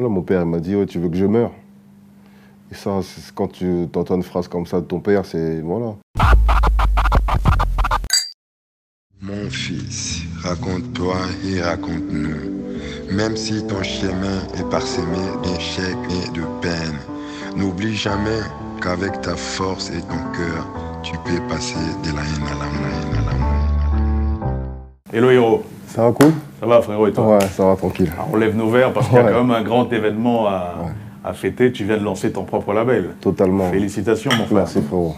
Voilà, mon père il m'a dit, ouais, tu veux que je meure Et ça, c'est- quand tu entends une phrase comme ça de ton père, c'est. Voilà. Mon fils, raconte-toi et raconte-nous. Même si ton chemin est parsemé d'échecs et de peines, n'oublie jamais qu'avec ta force et ton cœur, tu peux passer de la haine à l'amour, la haine à l'amour. Hello héros, Ça va cool? Ça va frérot et toi? Ouais, ça va tranquille. Alors, On lève nos verres parce qu'il y a quand même un grand événement à, à fêter. Tu viens de lancer ton propre label. Totalement. Félicitations mon frère. Merci frérot.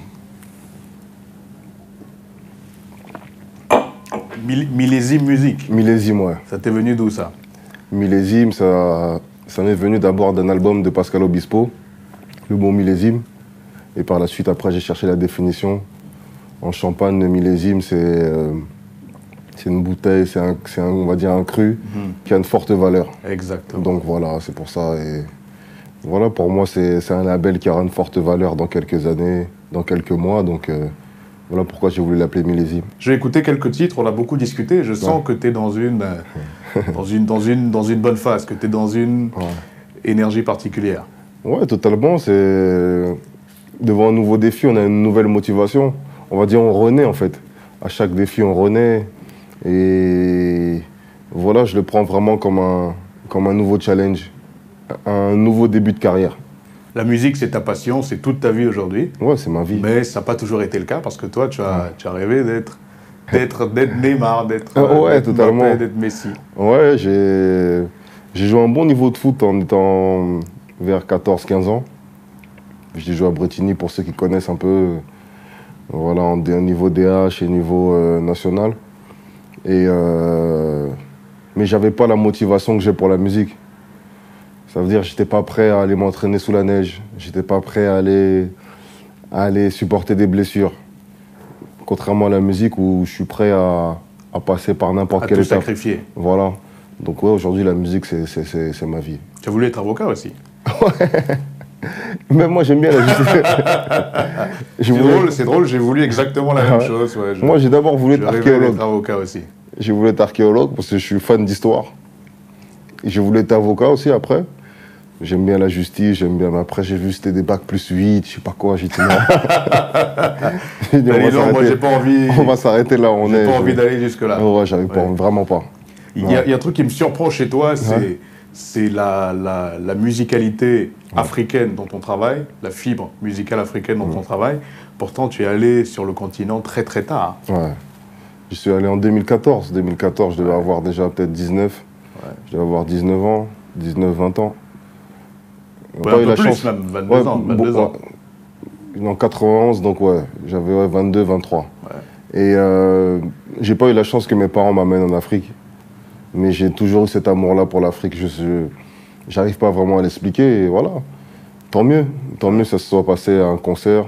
Mil- millésime musique. Millésime, ouais. Ça t'est venu d'où ça? Millésime, ça, ça m'est venu d'abord d'un album de Pascal Obispo, le mot millésime. Et par la suite, après, j'ai cherché la définition. En champagne, le millésime, c'est euh, c'est une bouteille, c'est un, un- on va dire un cru qui a une forte valeur. Exactement. Donc voilà, c'est pour ça. Et voilà, pour moi, c'est un label qui aura une forte valeur dans quelques années, dans quelques mois. Donc euh, voilà pourquoi j'ai voulu l'appeler millésime. Je vais écouter quelques titres, on a beaucoup discuté. Je sens que tu es dans une, euh, dans, une, dans, une, dans une bonne phase, que tu es dans une Ouais. énergie particulière. Ouais, totalement. C'est devant un nouveau défi, on a une nouvelle motivation. On va dire, on renaît en fait. À chaque défi, on renaît. Et voilà, je le prends vraiment comme un, comme un nouveau challenge, un nouveau début de carrière. La musique, c'est ta passion, c'est toute ta vie aujourd'hui. Ouais, c'est ma vie. Mais ça n'a pas toujours été le cas parce que toi, tu as, tu as rêvé d'être d'être Neymar, d'être Ah ouais, d'être totalement. D'être Messi. Ouais, j'ai j'ai joué un bon niveau de foot en étant vers 14-15 ans. J'ai joué à Bretigny pour ceux qui connaissent un peu. Voilà, en niveau DH et niveau euh, national. Et euh, mais j'avais pas la motivation que j'ai pour la musique. Ça veut dire que j'étais pas prêt à aller m'entraîner sous la neige. J'étais pas prêt à aller, à aller supporter des blessures. Contrairement à la musique où je suis prêt à, à passer par n'importe quelle tout étape. sacrifier. Voilà. Donc ouais, aujourd'hui, la musique, c'est- ma vie. Tu as voulu être avocat aussi. Même moi, j'aime bien la justice. Je C'est voulais- drôle, c'est drôle, j'ai voulu exactement la même Ouais. chose. ouais, je- Moi, j'ai d'abord voulu je être archéologue. d'être avocat aussi. J'ai voulu être archéologue parce que je suis fan d'histoire. J'ai voulu être avocat aussi après. J'aime bien la justice, j'aime bien. Mais après, j'ai vu c'était des bacs plus 8, je sais pas quoi. J'ai dit non. J'ai dit, on, va non, moi s'arrêter- j'ai pas envie, on va s'arrêter là. On j'ai est. pas je- envie d'aller jusque-là. Ouais, j'avais pas envie, vraiment pas. Il y, a, il y a un truc qui me surprend chez toi, c'est. C'est la, la, la musicalité africaine dont on travaille, la fibre musicale africaine dont on travaille. Pourtant, tu es allé sur le continent très très tard. Ouais. Je suis allé en 2014. 2014, je devais avoir déjà peut-être 19. Je devais avoir 19 ans, 19, 20 ans. Ouais, un peu plus même, 22 Ouais, ans. bon, 22 ans. En 91, donc ouais, j'avais ouais, 22, 23. Et euh, j'ai pas eu la chance que mes parents m'amènent en Afrique. Mais j'ai toujours eu cet amour-là pour l'Afrique. Je j'arrive pas vraiment à l'expliquer. Et voilà. Tant mieux. Tant mieux que ça se soit passé à un concert.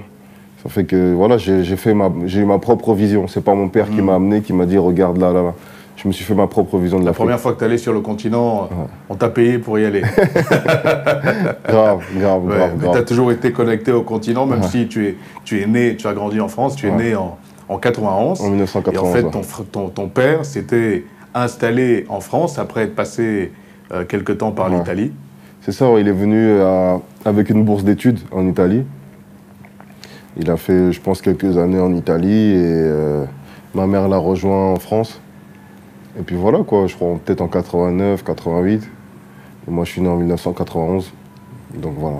Ça fait que voilà, j'ai j'ai fait ma, j'ai eu ma propre vision. C'est pas mon père qui m'a amené, qui m'a dit regarde là, là, là. Je me suis fait ma propre vision de La l'Afrique. première fois que tu allé sur le continent, on t'a payé pour y aller. Grave, grave, Ouais, grave, mais tu as toujours été connecté au continent, même si tu es, tu es né, tu as grandi en France, tu es né en, en 91. En 1991, Et en fait, ton, ton, ton père s'était installé en France après être passé euh, quelque temps par Ouais. l'Italie. C'est ça, il est venu euh, avec une bourse d'études en Italie. Il a fait, je pense, quelques années en Italie et euh, ma mère l'a rejoint en France. Et puis voilà, quoi, je crois peut-être en 89, 88. Et moi, je suis né en 1991. Donc voilà.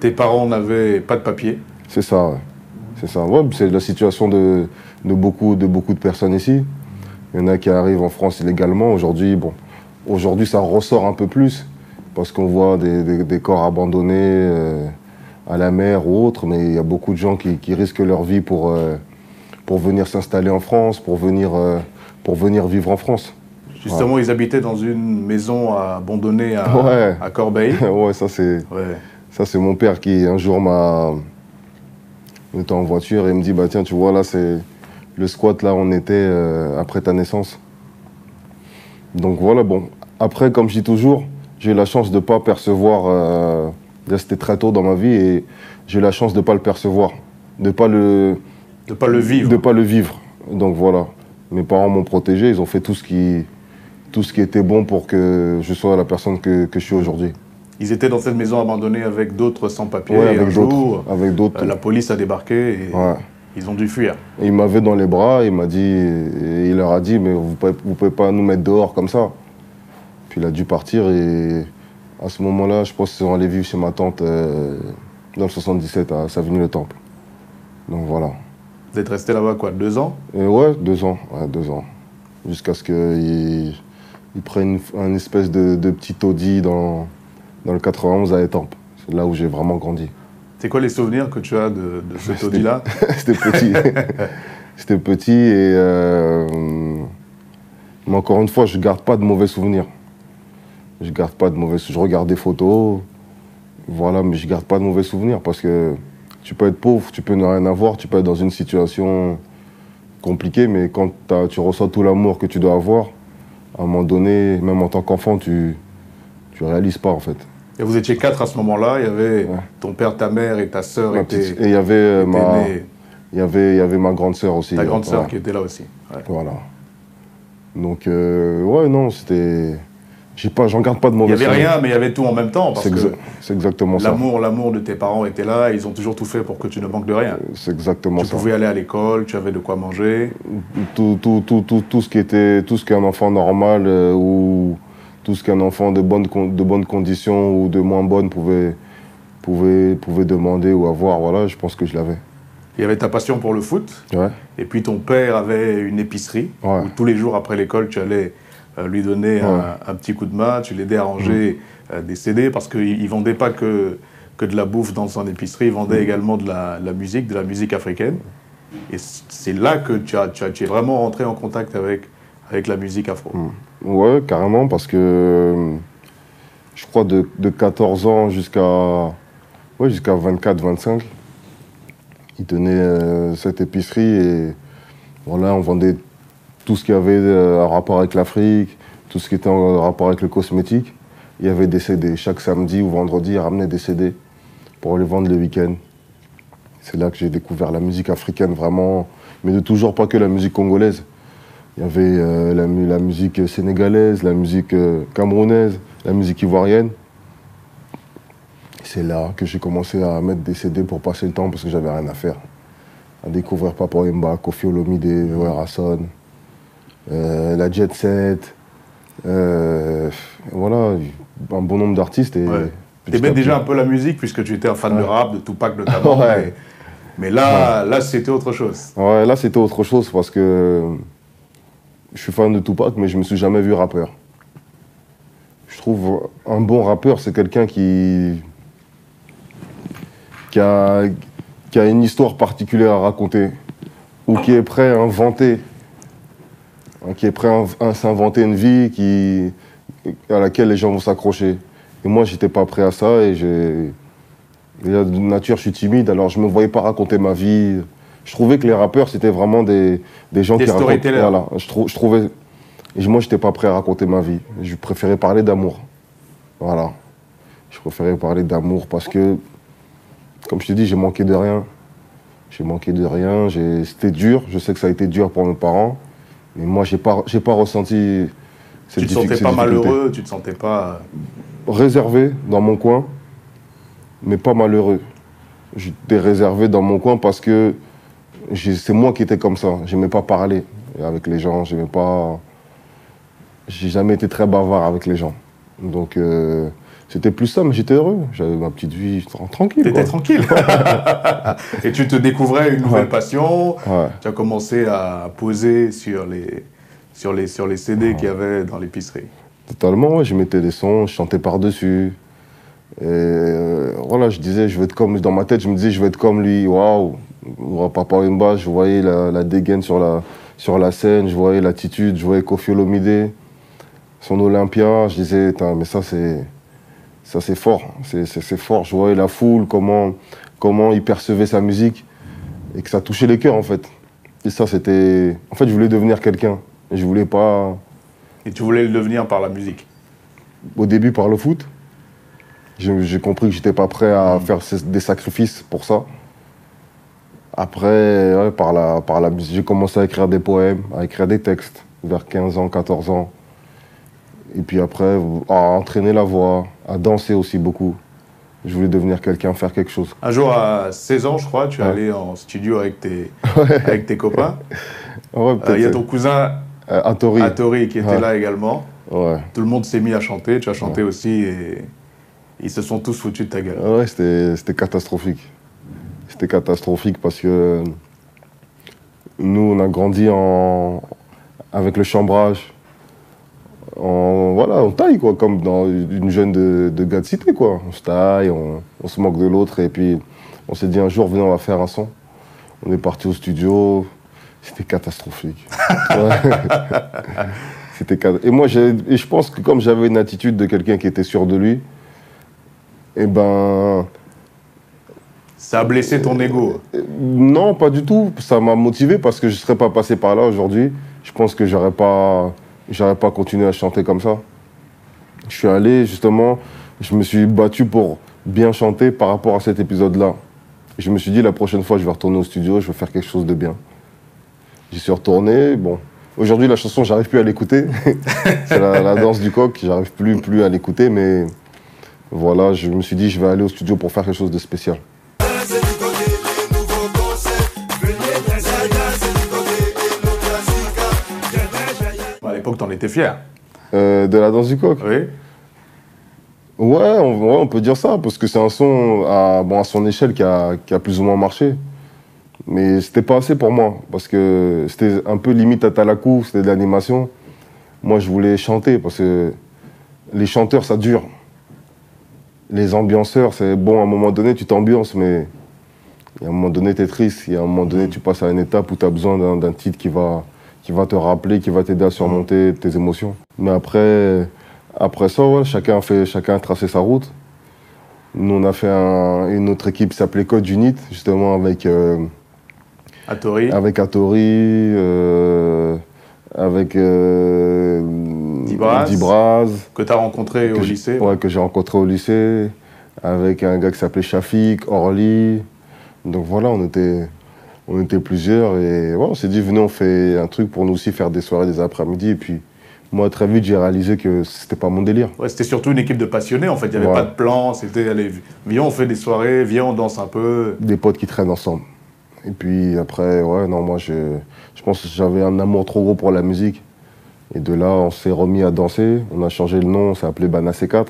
Tes parents n'avaient pas de papier? C'est ça, ouais. C'est ça. Ouais, c'est la situation de, de, beaucoup, de beaucoup de personnes ici. Il y en a qui arrivent en France illégalement. Aujourd'hui, bon, aujourd'hui, ça ressort un peu plus parce qu'on voit des, des- des corps abandonnés euh, à la mer ou autre, mais il y a beaucoup de gens qui, qui risquent leur vie pour, euh, pour venir s'installer en France, pour venir, euh, pour venir vivre en France. Justement, ils habitaient dans une maison abandonnée à, Ouais. à Corbeil. ouais, ça c'est. Ouais. Ça, c'est mon père qui, un jour, m'a. On était en voiture et il me dit Bah, tiens, tu vois, là, c'est le squat, là, on était euh, après ta naissance. Donc voilà, bon. Après, comme je dis toujours, j'ai eu la chance de ne pas percevoir. euh, C'était très tôt dans ma vie et j'ai eu la chance de ne pas le percevoir, de ne pas le. De pas le vivre. De pas le vivre. Donc voilà. Mes parents m'ont protégé, ils ont fait tout ce qui, tout ce qui était bon pour que je sois la personne que, que je suis aujourd'hui. Ils étaient dans cette maison abandonnée avec d'autres sans-papiers. Ouais, et un avec d'autres. Avec d'autres. euh, la police a débarqué et Ouais. Ils ont dû fuir. Il m'avait dans les bras, il m'a dit, et il leur a dit, mais vous pouvez, vous pouvez pas nous mettre dehors comme ça. Puis il a dû partir et à ce moment-là, je pense qu'ils sont allés vivre chez ma tante euh, dans le 77 à Savigny-le-Temple. Donc voilà. Vous êtes resté là-bas quoi, deux ans? Et ouais, deux ans, ouais, deux ans. Jusqu'à ce qu'ils ils prennent un espèce de, de petit taudis dans, dans le 91 à Étampes. C'est là où j'ai vraiment grandi. C'est quoi les souvenirs que tu as de, de ce C'était- taudis-là C'était petit. C'était petit et. euh, mais encore une fois, je garde pas de mauvais souvenirs. Je garde pas de mauvais souvenirs. Je regarde des photos, voilà, mais je garde pas de mauvais souvenirs parce que tu peux être pauvre, tu peux ne rien avoir, tu peux être dans une situation compliquée, mais quand tu reçois tout l'amour que tu dois avoir, à un moment donné, même en tant qu'enfant, tu tu réalises pas en fait. Et vous étiez quatre à ce moment-là. Il y avait Ouais. ton père, ta mère et ta sœur Ma étaient, petite- Et il y avait euh, ma, il y avait, il y avait ma grande sœur aussi. Ta grande sœur Ouais. qui était là aussi. Ouais. Voilà. Donc, euh, ouais, non, c'était. J'ai pas, j'en garde pas de Il mauvais n'y avait souvenirs. rien, mais il y avait tout en même temps. Parce C'est que exa- c'est exactement ça. l'amour, l'amour de tes parents était là. Ils ont toujours tout fait pour que tu ne manques de rien. C'est exactement Tu ça. pouvais aller à l'école, tu avais de quoi manger. Tout, tout, tout, tout, tout ce qui était, tout ce qu'un enfant normal euh, ou tout ce qu'un enfant de bonnes, de bonnes conditions ou de moins bonnes pouvait, pouvait, pouvait demander ou avoir, voilà, je pense que je l'avais. Il y avait ta passion pour le foot. Ouais. Et puis ton père avait une épicerie Ouais. où tous les jours après l'école, tu allais euh, lui donner un, un petit coup de main, tu l'aidais à ranger Mm. euh, des CD parce qu'il ne vendait pas que, que de la bouffe dans son épicerie, il vendait Mm. également de la, musique, de la musique africaine. Et c'est là que tu, as, tu, as- tu es vraiment rentré en contact avec, avec la musique afro. Mm. Ouais, carrément, parce que euh, je crois de, de 14 ans jusqu'à ouais, jusqu'à 24, 25, il tenait euh, cette épicerie et voilà, on vendait tout ce qui avait euh, un rapport avec l'Afrique, tout ce qui était en rapport avec le cosmétique. Il y avait des CD. Chaque samedi ou vendredi, il ramenait des CD pour les vendre le week-end. C'est là que j'ai découvert la musique africaine vraiment, mais de toujours pas que la musique congolaise. Il y avait euh, la, mu- la musique sénégalaise, la musique euh, camerounaise, la musique ivoirienne. C'est là que j'ai commencé à mettre des CD pour passer le temps parce que j'avais rien à faire. À découvrir Papa Wemba, Kofi Olomide, Rasson, euh, la Jet Set. voilà, un bon nombre d'artistes. et Ouais. T'aimais déjà un peu la musique puisque tu étais un fan de Ouais. rap, de Tupac notamment. Ouais. mais, mais là, là c'était autre chose. Ouais, là c'était autre chose parce que je suis fan de Tupac, mais je me suis jamais vu rappeur. Je trouve un bon rappeur, c'est quelqu'un qui qui a, qui a une histoire particulière à raconter ou qui est prêt à inventer, hein, qui est prêt à, s'inventer une vie à laquelle les gens vont s'accrocher. Et moi, j'étais pas prêt à ça et j'ai de nature, je suis timide, alors je me voyais pas raconter ma vie. Je trouvais que les rappeurs, c'était vraiment des, des gens Des qui racontent. Voilà, je, trou- je trouvais. Moi, j'étais pas prêt à raconter ma vie. Je préférais parler d'amour. Voilà. Je préférais parler d'amour parce que, comme je te dis, j'ai manqué de rien. J'ai manqué de rien. C'était dur. Je sais que ça a été dur pour mes parents. Mais moi, j'ai pas, j'ai pas ressenti cette Tu te sentais pas malheureux, tu te sentais pas. réservé dans mon coin, mais pas malheureux. J'étais réservé dans mon coin parce que c'est moi qui étais comme ça. J'aimais pas parler avec les gens. J'aimais pas. J'ai jamais été très bavard avec les gens. Donc euh, c'était plus ça, mais j'étais heureux. J'avais ma petite vie tra- tranquille. T'étais tranquille. Et tu te découvrais une nouvelle Ouais. passion. Ouais. Tu as commencé à poser sur les, sur les, sur les CD qu'il y avait dans l'épicerie. Totalement. Je mettais des sons, je chantais par-dessus. Et euh, voilà, je disais, je veux être comme. Dans ma tête, je me disais, je veux être comme lui. Waouh! Je voyais la, la dégaine sur la, sur la scène, je voyais l'attitude, je voyais Kofi Olomide, son Olympia. Je disais, mais ça, c'est. Ça, c'est fort. C'est- fort. Je voyais la foule, comment, comment il percevait sa musique. Et que ça touchait les cœurs, en fait. Et ça, c'était. En fait, je voulais devenir quelqu'un. Et Je voulais pas. Et tu voulais le devenir par la musique? au début par le foot. J'ai compris que j'étais pas prêt à faire ces- des sacrifices pour ça. Après, ouais, par, la, par la musique, j'ai commencé à écrire des poèmes, à écrire des textes vers 15 ans, 14 ans. Et puis après, à entraîner la voix, à danser aussi beaucoup. Je voulais devenir quelqu'un, faire quelque chose. Un jour, à 16 ans, je crois, tu es Ouais. allé en studio avec tes, avec tes copains. Ouais, Euh. Il y a ton cousin Euh, Atori. Atori qui était là également. Tout le monde s'est mis à chanter, tu as chanté aussi et ils se sont tous foutus de ta gueule. Ouais, c'était catastrophique. C'était catastrophique parce que nous, on a grandi en, avec le chambrage. En, voilà, on taille, quoi, comme dans une jeune de, de gars de cité, quoi. On se taille, on, on se moque de l'autre, et puis on s'est dit un jour, venez, on va faire un son. On est parti au studio, c'était catastrophique. C'était Et moi, et je pense que comme j'avais une attitude de quelqu'un qui était sûr de lui, eh ben, Ça a blessé ton ego. non, pas du tout. Ça m'a motivé parce que je ne serais pas passé par là aujourd'hui. Je pense que j'aurais pas, j'aurais pas continué à chanter comme ça. Je suis allé justement, je me suis battu pour bien chanter par rapport à cet épisode-là. Je me suis dit la prochaine fois, je vais retourner au studio, je vais faire quelque chose de bien. J'y suis retourné. Bon, aujourd'hui la chanson, j'arrive plus à l'écouter. C'est la, la danse du coq. J'arrive plus, plus à l'écouter, mais voilà, je me suis dit, je vais aller au studio pour faire quelque chose de spécial. À l'époque, t'en étais fier. Euh, de la danse du coq. Oui. Ouais on, ouais, on peut dire ça, parce que c'est un son à, bon, à son échelle qui a, qui a plus ou moins marché. Mais c'était pas assez pour moi, parce que c'était un peu limite à Talakou, c'était de l'animation. Moi, je voulais chanter, parce que les chanteurs, ça dure. Les ambianceurs, c'est bon, à un moment donné, tu t'ambiances, mais il y a un moment donné, tu es triste. Il y a un moment donné, tu passes à une étape où tu as besoin d'un- d'un titre qui va, qui va te rappeler, qui va t'aider à surmonter tes émotions. Mais après, après ça, ouais, chacun, a fait, chacun a tracé sa route. Nous, on a fait un- une autre équipe qui s'appelait Code Unit, justement avec, euh, Atori. avec Atori, euh, avec euh, Dibraz. Dibraz, que tu as rencontré au lycée. ouais, que j'ai rencontré au lycée, avec un gars qui s'appelait Shafik, Orly. Donc voilà, on était, on était plusieurs et ouais, on s'est dit, venez, on fait un truc pour nous aussi faire des soirées, des après-midi. Et puis, moi, très vite, j'ai réalisé que c'était pas mon délire. Ouais, c'était surtout une équipe de passionnés en fait. Il n'y avait Ouais. pas de plan. C'était allez, viens, on fait des soirées, viens, on danse un peu. Des potes qui traînent ensemble. Et puis après, ouais, non, moi, je, je pense que j'avais un amour trop gros pour la musique. Et de là, on s'est remis à danser. On a changé le nom, on s'est appelé Bana C4.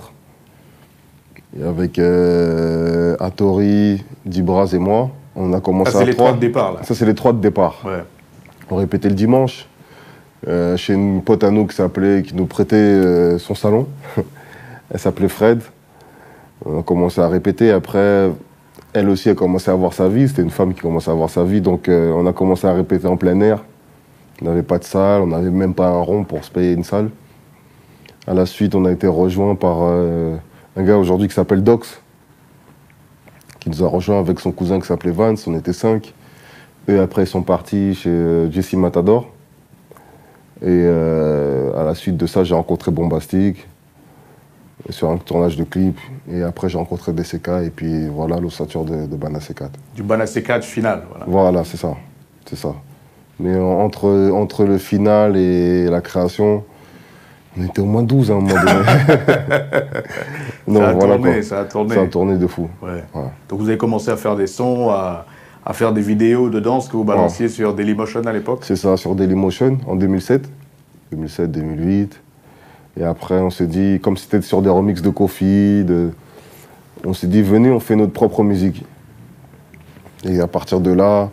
Et avec euh, Atori, Dibraz et moi, on a commencé Ça, c'est les trois. de départ là. Ça, c'est les trois de départ. Ouais. On répétait le dimanche euh, chez une pote à nous qui s'appelait, qui nous prêtait euh, son salon. elle s'appelait Fred. On a commencé à répéter. Après, elle aussi a commencé à avoir sa vie. C'était une femme qui commençait à avoir sa vie. Donc, euh, on a commencé à répéter en plein air. On n'avait pas de salle, on n'avait même pas un rond pour se payer une salle. À la suite, on a été rejoint par un gars aujourd'hui qui s'appelle Dox, qui nous a rejoint avec son cousin qui s'appelait Vance. On était cinq. Eux, après, ils sont partis chez euh, Jesse Matador. Et euh, à la suite de ça, j'ai rencontré Bombastic sur un tournage de clip. Et après, j'ai rencontré DCK. Et puis voilà, l'ossature de, de Bana C4. Du Bana C4 final. Voilà. Voilà, c'est ça. C'est ça. Mais en- entre, entre le final et la création, on était au moins 12 à un moment donné. non, ça a voilà tourné, quoi. ça a tourné. Ça a tourné de fou. Ouais. Ouais. Donc vous avez commencé à faire des sons, à, à faire des vidéos de danse que vous balanciez sur Dailymotion à l'époque. C'est ça, sur Dailymotion en 2007. 2007, 2008. Et après, on s'est dit, comme c'était sur des remixes de Kofi, de... on s'est dit, venez, on fait notre propre musique. Et à partir de là,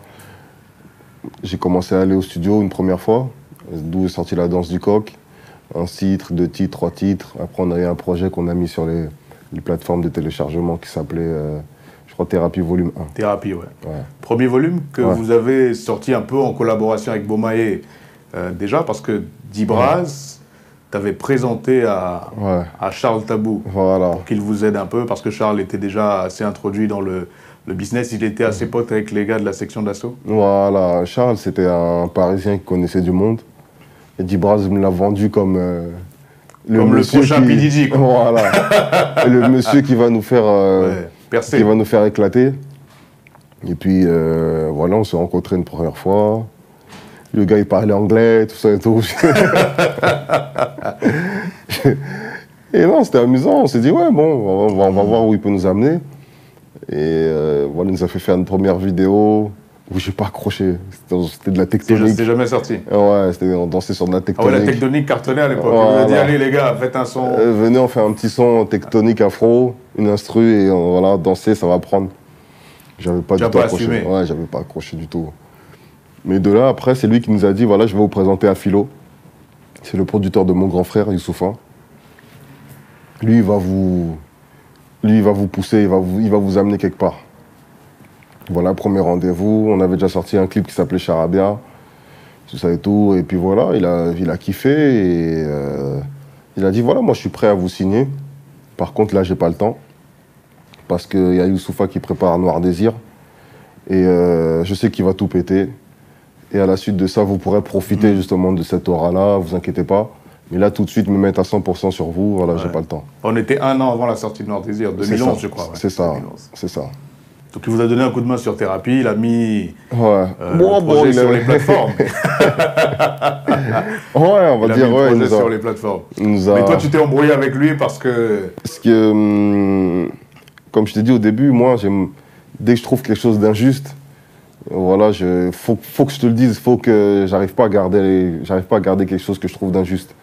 j'ai commencé à aller au studio une première fois, d'où est sortie la danse du coq. Un titre, deux titres, trois titres. Après, on a eu un projet qu'on a mis sur les, les plateformes de téléchargement qui s'appelait, euh, je crois, Thérapie Volume 1. Thérapie, ouais. Ouais. Premier volume que Ouais. vous avez sorti un peu en collaboration avec Bomae euh, déjà, parce que Dibraz t'avait présenté à, Ouais, à Charles Tabou voilà. pour qu'il vous aide un peu, parce que Charles était déjà assez introduit dans le, le business, il était assez pote avec les gars de la section d'assaut. Voilà, Charles, c'était un Parisien qui connaissait du monde. Et Dibraz me l'a vendu comme euh, Comme le prochain P. Diddy, quoi. Voilà. Le monsieur qui va nous faire, euh, Ouais, qui va nous faire éclater. Et puis euh, voilà, on s'est rencontrés une première fois. Le gars, il parlait anglais, tout ça et tout. et non, c'était amusant. On s'est dit, ouais, bon, on va, on va voir où il peut nous amener. Et voilà, il nous a fait faire une première vidéo où j'ai pas accroché. C'était c'était de la tectonique. c'est jamais sorti. Ouais, c'était, on dansait sur de la Ah ouais, tectonique. la tectonique cartonnait à l'époque. On a dit, allez les gars, faites un son. Euh, venez, on fait un petit son tectonique afro, une instru, et on, voilà, danser, ça va prendre. J'avais pas du as tout pas accroché. assumé. Ouais, j'avais pas accroché du tout. Mais de là, après, c'est lui qui nous a dit voilà, je vais vous présenter à Philo. C'est le producteur de mon grand frère, Youssoufa. Lui, il va vous, lui, il va vous pousser, il va vous, il va vous amener quelque part. Voilà, premier rendez-vous. On avait déjà sorti un clip qui s'appelait Charabia, tout ça et tout. Et puis voilà, il a, il a kiffé et euh, il a dit voilà, moi je suis prêt à vous signer. Par contre, là, j'ai pas le temps parce qu'il y a Youssoufa qui prépare Noir Désir et euh, je sais qu'il va tout péter. Et à la suite de ça, vous pourrez profiter justement de cette aura-là, vous inquiétez pas. Mais là, tout de suite, me mettre à 100% sur vous, voilà, j'ai Ouais. pas le temps. On était un an avant la sortie de Noir Désir, C'est 2011 ça. je crois. ouais. C'est ça, 2011. c'est ça. Donc il vous a donné un coup de main sur thérapie, il a mis Ouais. euh, le projet sur a- les plateformes. ouais, on va il a dire, mis le ouais, il projet a- sur les plateformes. il nous a- Mais toi tu t'es embrouillé avec lui parce que Parce que, hum, comme je t'ai dit au début, moi, j'aime- dès que je trouve quelque chose d'injuste, voilà, je, faut, faut que je te le dise, faut que j'arrive pas à garder, j'arrive pas à garder quelque chose que je trouve d'injuste.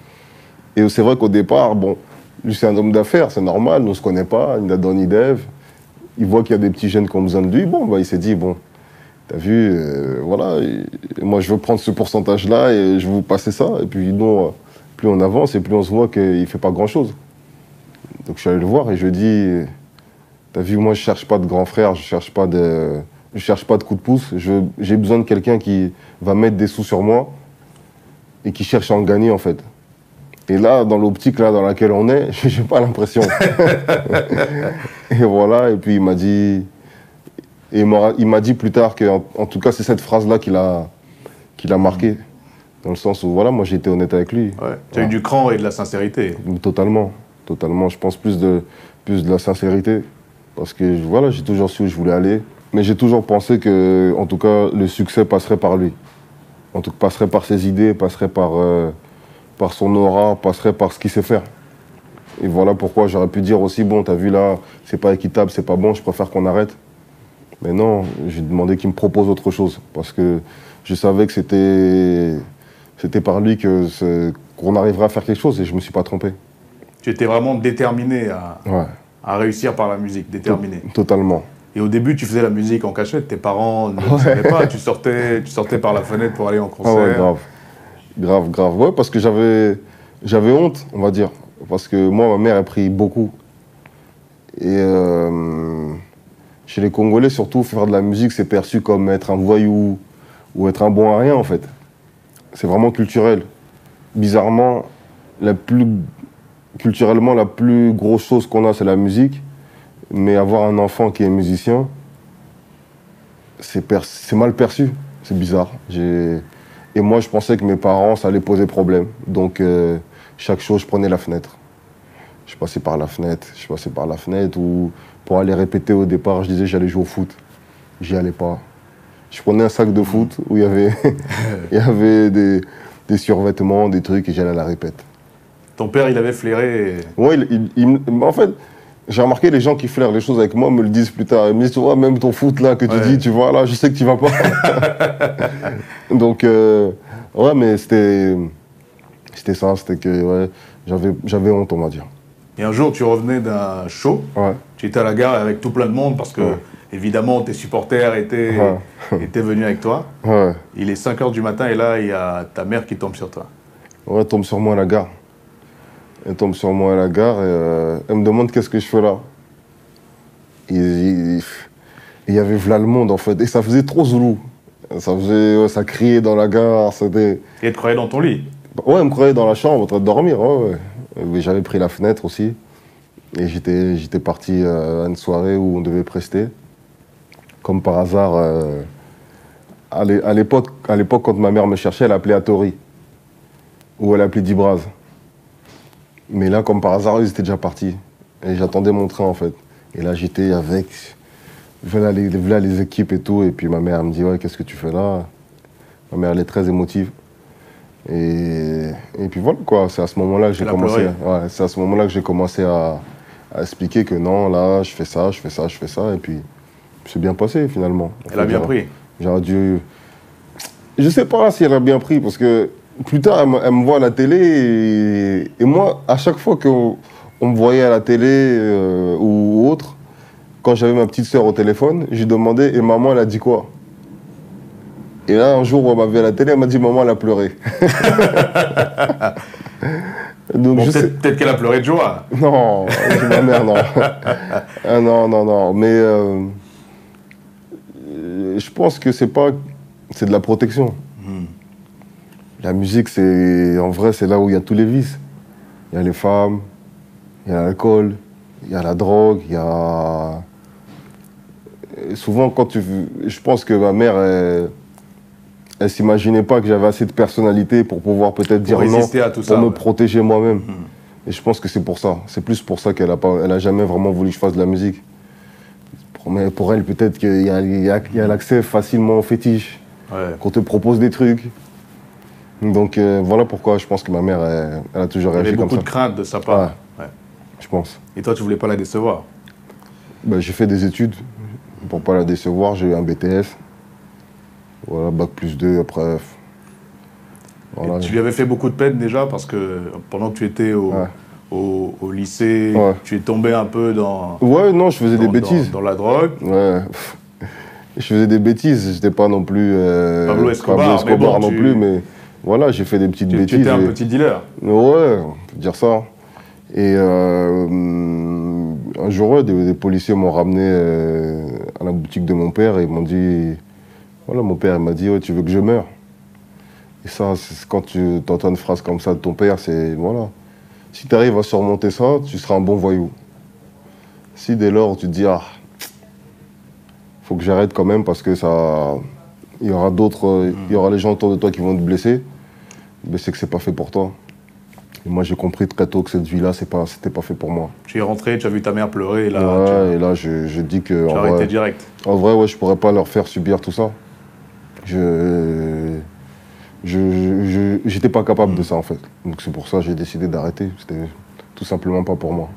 Et c'est vrai qu'au départ, bon, lui c'est un homme d'affaires, c'est normal, nous on se connaît pas, ni d'Adam ni d'Ève. Il voit qu'il y a des petits jeunes qui ont besoin de lui, bon, bah, il s'est dit, bon, t'as vu, euh, voilà, moi je veux prendre ce pourcentage-là et je vais vous passer ça. Et puis non, euh, plus on avance et plus on se voit qu'il fait pas grand-chose. Donc je suis allé le voir et je lui ai dit, t'as vu, moi je cherche pas de grand frère, je cherche pas de, je cherche pas de coup de pouce. J'ai besoin de quelqu'un qui va mettre des sous sur moi et qui cherche à en gagner en fait. Et là, dans l'optique là dans laquelle on est, j'ai pas l'impression. et voilà. Et puis il m'a dit, et il m'a dit plus tard que, en, en tout cas, c'est cette phrase là qu'il a, qu'il a marqué, dans le sens où voilà, moi j'ai été honnête avec lui. ouais, tu as eu du cran et de la sincérité. Totalement, totalement. Je pense plus de, plus de la sincérité. Parce que voilà, j'ai toujours su où je voulais aller. Mais j'ai toujours pensé que, en tout cas, le succès passerait par lui. En tout cas, passerait par ses idées, passerait par, euh, par son aura, passerait par ce qu'il sait faire. Et voilà pourquoi j'aurais pu dire aussi, bon, t'as vu là, c'est pas équitable, c'est pas bon, je préfère qu'on arrête. Mais non, j'ai demandé qu'il me propose autre chose. Parce que je savais que c'était, c'était par lui que qu'on arriverait à faire quelque chose et je me suis pas trompé. Tu étais vraiment déterminé à, Ouais, à réussir par la musique, déterminé. totalement. Et au début, tu faisais la musique en cachette, tes parents ne le Ouais. savaient pas, tu sortais, tu sortais par la fenêtre pour aller en Ah concert. ouais, grave. Grave, grave. Ouais, parce que j'avais, j'avais honte, on va dire. Parce que moi, ma mère a pris beaucoup. Et euh, chez les Congolais, surtout, faire de la musique, c'est perçu comme être un voyou ou être un bon à rien, en fait. C'est vraiment culturel. Bizarrement, la plus, culturellement, la plus grosse chose qu'on a, c'est la musique. Mais avoir un enfant qui est musicien, c'est per- mal perçu. C'est bizarre. J'ai- Et moi, je pensais que mes parents, ça allait poser problème. Donc, euh, chaque chose, je prenais la fenêtre. Je passais par la fenêtre, je passais par la fenêtre, ou pour aller répéter au départ, je disais j'allais jouer au foot. J'y allais pas. Je prenais un sac de foot où il y avait, il y avait des, des survêtements, des trucs, et j'allais à la répète. Ton père, il avait flairé. Ouais, il, il- il me- en fait, j'ai remarqué les gens qui flairent les choses avec moi me le disent plus tard. Ils me disent, tu vois, même ton foot là que tu Ouais. dis, tu vois, là, je sais que tu vas pas. Donc, euh, ouais, mais c'était, c'était ça, c'était que, ouais, j'avais, j'avais honte, on va dire. Et un jour, tu revenais d'un show, Ouais, tu étais à la gare avec tout plein de monde parce que, évidemment, tes supporters étaient, étaient venus avec toi. ouais, Il est 5 h du matin et là, il y a ta mère qui tombe sur toi. ouais, tombe sur moi à la gare. Elle tombe sur moi à la gare et euh, elle me demande qu'est-ce que je fais là. Il y avait v'là le monde en fait, et ça faisait trop zoulou. Ça faisait, ça criait dans la gare, c'était. Et elle te croyait dans ton lit. Ouais, elle me croyait dans la chambre en train de dormir. Ouais, ouais. Mais J'avais pris la fenêtre aussi. Et j'étais, j'étais parti euh, à une soirée où on devait prester. Comme par hasard, euh, à l'é- à l'époque, quand ma mère me cherchait, elle appelait à Tori. Ou elle appelait Dibraz. Mais là, comme par hasard, ils étaient déjà partis. Et j'attendais mon train, en fait. Et là, j'étais avec. Voilà les, voilà les équipes et tout. Et puis ma mère elle me dit Ouais, qu'est-ce que tu fais là? Ma mère, elle est très émotive. Et, et puis voilà, quoi. C'est à ce moment-là que j'ai commencé, ouais, c'est à ce moment-là que j'ai commencé à, à expliquer que non, là, je fais ça, je fais ça, je fais ça. Et puis, c'est bien passé finalement. Elle a bien pris. J'aurais dû. Je sais pas si elle a bien pris, parce que plus tard, elle, me- elle me voit à la télé, et, et moi, à chaque fois qu'on on me voyait à la télé euh, ou autre, quand j'avais ma petite sœur au téléphone, je lui demandais, et maman, elle a dit quoi? Et là, un jour elle m'a vu à la télé, elle m'a dit, maman, elle a pleuré. Donc, Bon, sais- peut-être qu'elle a pleuré de joie. non, ma mère, non. ah non, non, non. Mais euh, je pense que c'est pas. C'est de la protection. La musique, c'est. En vrai, c'est là où il y a tous les vices. Il y a les femmes, il y a l'alcool, il y a la drogue, il y a. Et souvent, quand tu. Je pense que ma mère, elle. Elle s'imaginait pas que j'avais assez de personnalité pour pouvoir peut-être dire non, résister à tout pour ça, me ouais. protéger moi-même. Et je pense que c'est pour ça. C'est plus pour ça qu'elle a pas, elle a jamais vraiment voulu que je fasse de la musique. Pour, mais pour elle, peut-être qu'il y a, l'accès facilement au fétiche, Ouais. qu'on te propose des trucs. Donc euh, voilà pourquoi je pense que ma mère, elle, elle a toujours Il y avait réagi comme beaucoup ça. de craintes de sa part. Ouais. Je pense. Et toi, tu voulais pas la décevoir? Ben, j'ai fait des études pour pas la décevoir. J'ai eu un BTS. Voilà, bac plus 2 après. Voilà. Tu lui avais fait beaucoup de peine déjà parce que pendant que tu étais au, Ouais. au, au lycée, tu es tombé un peu dans, Ouais, non, je faisais dans, des bêtises. dans- dans la drogue. Ouais. Je faisais des bêtises. J'étais pas non plus. euh, Pablo Escobar, mais Escobar bon, non tu- plus, mais voilà, j'ai fait des petites Tu, tu bêtises. étais un et- petit dealer. Ouais, on peut dire ça. Et euh, un jour, des, des policiers m'ont ramené euh, à la boutique de mon père et ils m'ont dit voilà, mon père m'a dit ouais, tu veux que je meure? Et ça, quand tu entends une phrase comme ça de ton père, c'est voilà. Si tu arrives à surmonter ça, tu seras un bon voyou. Si dès lors tu te dis ah, faut que j'arrête quand même parce que ça, il y aura d'autres, euh, il y aura les gens autour de toi qui vont te blesser, mais c'est que c'est pas fait pour toi. Et moi j'ai compris très tôt que cette vie-là, c'est pas, c'était pas fait pour moi. Tu es rentré, tu as vu ta mère pleurer, et là, ouais, et là je, je dis que tu, as arrêté vrai, direct. en vrai, ouais, je pourrais pas leur faire subir tout ça. Je, je, j'étais pas capable de ça en fait. Donc c'est pour ça que j'ai décidé d'arrêter. C'était tout simplement pas pour moi.